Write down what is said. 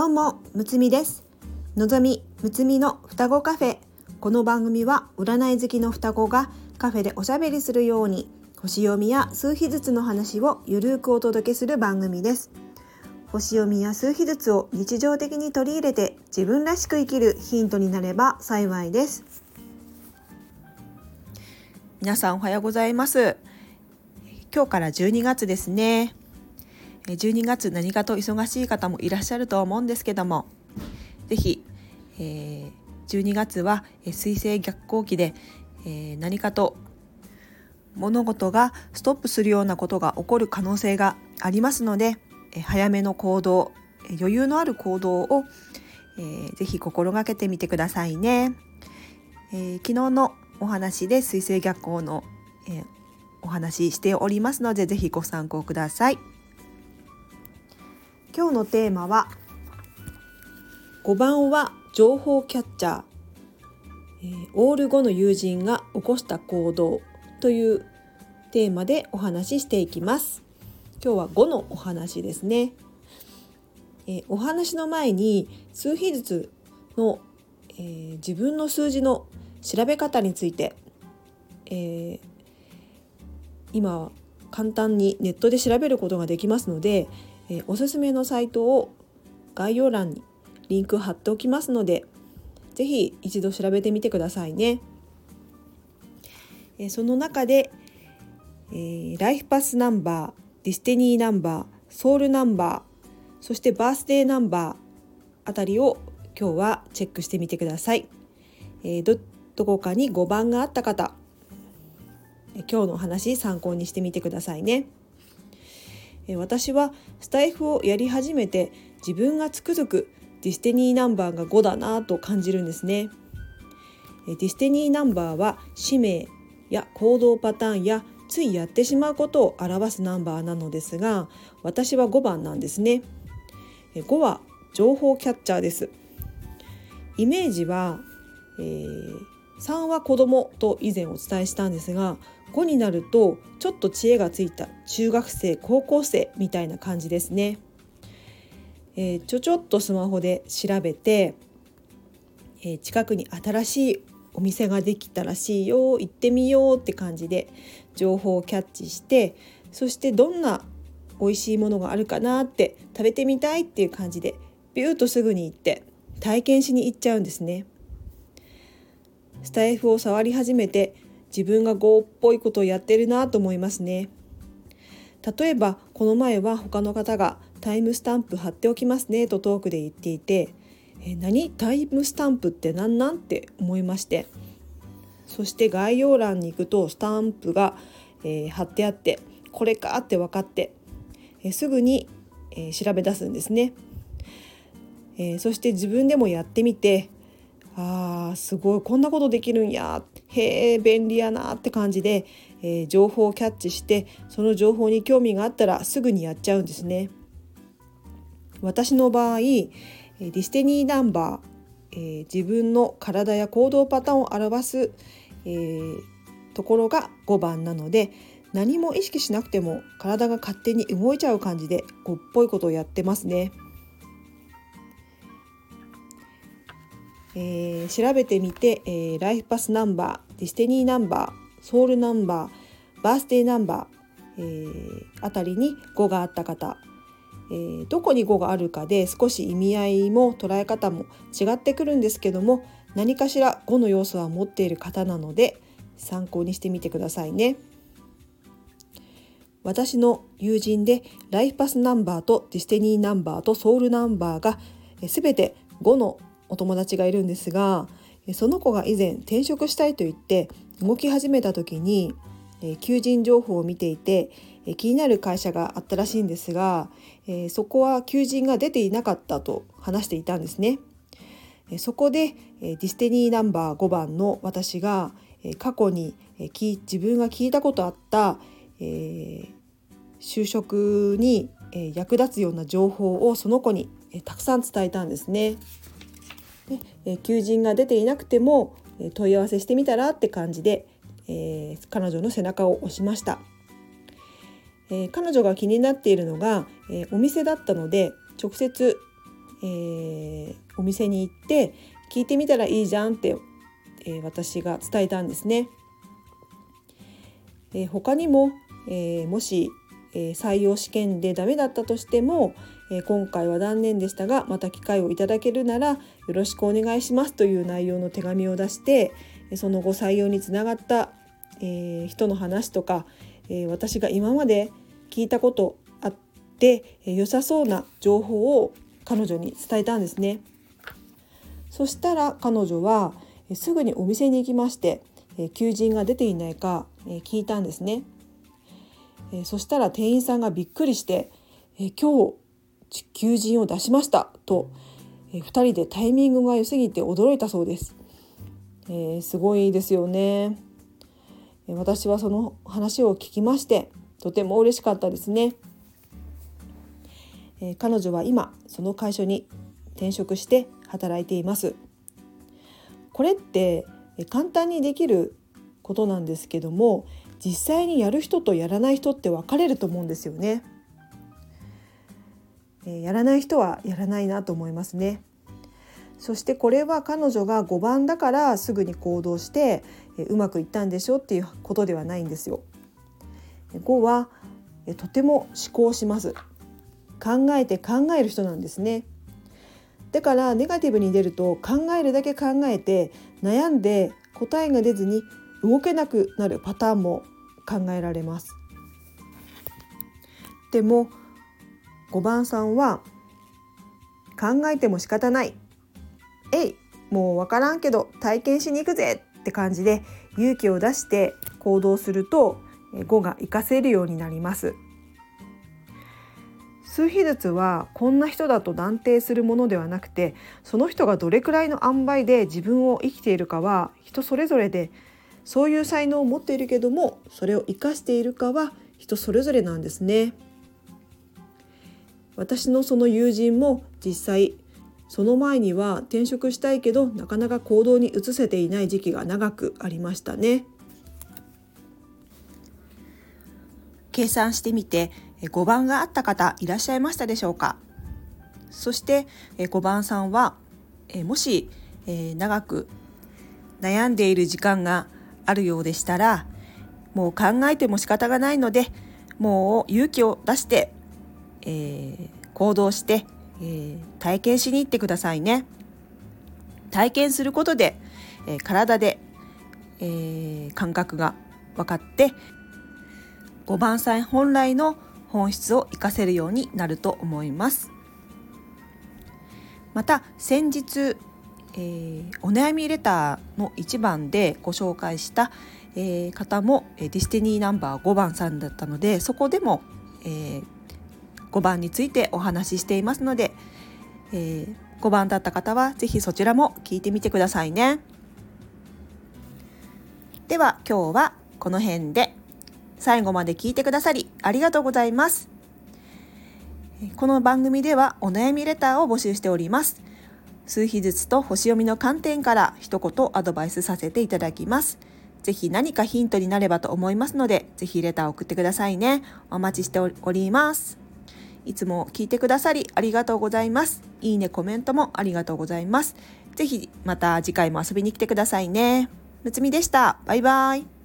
どうもむつみです。のぞみむつみの双子カフェ。この番組は占い好きの双子がカフェでおしゃべりするように星読みや数秘術の話をゆるくお届けする番組です。星読みや数秘術を日常的に取り入れて自分らしく生きるヒントになれば幸いです。皆さんおはようございます。今日から12月ですね。12月何かと忙しい方もいらっしゃると思うんですけども是非、え12月は水星逆行期で、え何かと物事がストップするようなことが起こる可能性がありますので、え早めの行動余裕のある行動を、えー、ぜひ心がけてみてくださいね、えー、昨日のお話で水星逆行の、えー、お話ししておりますのでぜひご参考ください。今日のテーマは5番は情報キャッチャー、えー、オール5の友人が起こした行動というテーマでお話ししていきます。今日は5のお話ですね、えー、お話の前に数比術の、えー、自分の数字の調べ方について、え今簡単にネットで調べることができますのでえおすすめのサイトを概要欄にリンク貼っておきますので是非一度調べてみてくださいね。えその中で、えー、ライフパスナンバーディスティニーナンバーソウルナンバーそしてバースデーナンバーあたりを今日はチェックしてみてください。え、どどこかに5番があった方今日のお話参考にしてみてくださいね。私はスタイフをやり始めて自分がつくづくディスティニーナンバーが5だなと感じるんですね。ディスティニーナンバーは使命や行動パターンやついやってしまうことを表すナンバーなのですが私は5番なんですね。5は情報キャッチャーです。イメージは、えー、3は子供と以前お伝えしたんですが5になるとちょっと知恵がついた中学生高校生みたいな感じですね。えー、ちょちょっとスマホで調べて、えー、近くに新しいお店ができたらしいよ行ってみようって感じで情報をキャッチしてそしてどんな美味しいものがあるかなって食べてみたいっていう感じでビューとすぐに行って体験しに行っちゃうんですね。スタイフを触り始めて自分が GO っぽいことをやってるなと思いますね。例えばこの前は他の方がタイムスタンプ貼っておきますねとトークで言っていてえ何タイムスタンプって何なんって思いましてそして概要欄に行くとスタンプが、えー、貼ってあってこれかって分かって、えー、すぐに、えー、調べ出すんですね、えそして自分でもやってみてあーすごいこんなことできるんやへえ便利やなって感じで、えー、情報をキャッチしてその情報に興味があったらすぐにやっちゃうんですね。私の場合ディスティニーナンバー、えー、自分の体や行動パターンを表す、えー、ところが5番なので何も意識しなくても体が勝手に動いちゃう感じで5っぽいことをやってますね。えー、調べてみて、えー、ライフパスナンバーディスティニーナンバーソウルナンバーバースデーナンバー、えー、あたりに5があった方、えー、どこに5があるかで少し意味合いも捉え方も違ってくるんですけども何かしら5の要素は持っている方なので参考にしてみてくださいね。私の友人でライフパスナンバーとディスティニーナンバーとソウルナンバーが全て5のお友達がいるんですがその子が以前転職したいと言って動き始めた時に求人情報を見ていて気になる会社があったらしいんですがそこは求人が出ていなかったと話していたんですね。そこでディスティニーナンバー5番の私が過去に自分が聞いたことあった、え就職に役立つような情報をその子にたくさん伝えたんですね。で、え求人が出ていなくてもえ問い合わせしてみたらって感じで、えー、彼女の背中を押しました、えー、彼女が気になっているのが、えー、お店だったので直接、え、お店に行って聞いてみたらいいじゃんって、え、私が伝えたんですね。えー、他にも、え、もし、え、採用試験でダメだったとしても、え、今回は断念でしたがまた機会をいただけるならよろしくお願いしますという内容の手紙を出してその後採用につながった、え、人の話とか、え、私が今まで聞いたことあって、え、良さそうな情報を彼女に伝えたんですね。そしたら彼女はすぐにお店に行きまして求人が出ていないか聞いたんですね。そしたら店員さんがびっくりして「今日求人を出しました」と2人でタイミングが良すぎて驚いたそうです。えー、すごいですよね。私はその話を聞きましてとても嬉しかったですね。えー、彼女は今その会社に転職して働いています。これって簡単にできることなんですけども実際にやる人とやらない人って分かれると思うんですよね。えやらない人はやらないなと思いますね。そしてこれは彼女が5番だからすぐに行動してうまくいったんでしょっていうことではないんですよ。5はとても思考します。考えて考える人なんですね。だからネガティブに出ると考えるだけ考えて悩んで答えが出ずに動けなくなるパターンも考えられます。でも5番さんは考えても仕方ない。えいもうわからんけど体験しに行くぜって感じで勇気を出して行動すると5が活かせるようになります。数比術はこんな人だと断定するものではなくてその人がどれくらいの塩梅で自分を生きているかは人それぞれでそういう才能を持っているけどもそれを生かしているかは人それぞれなんですね。私のその友人も実際その前には転職したいけどなかなか行動に移せていない時期が長くありましたね。計算してみて5番があった方いらっしゃいましたでしょうか？そして5番さんはもし長く悩んでいる時間があるようでしたらもう考えても仕方がないのでもう勇気を出して、えー、行動して、えー、体験しに行ってくださいね。体験することで、えー、体で、えー、感覚が分かって5番さん本来の本質を活かせるようになると思いますまた先日、えー、お悩みレターの1番でご紹介した、えー、方もえディスティニーナンバー5番さんだったのでそこでも、えー、5番についてお話ししていますので、えー、5番だった方は是非そちらも聞いてみてくださいね。では今日はこの辺で最後まで聞いてくださりありがとうございます。この番組ではお悩みレターを募集しております。数日ずつと星読みの観点から一言アドバイスさせていただきます。ぜひ何かヒントになればと思いますので、ぜひレターを送ってくださいね。お待ちしております。いつも聞いてくださりありがとうございます。いいね、コメントもありがとうございます。ぜひまた次回も遊びに来てくださいね。むつみでした。バイバイ。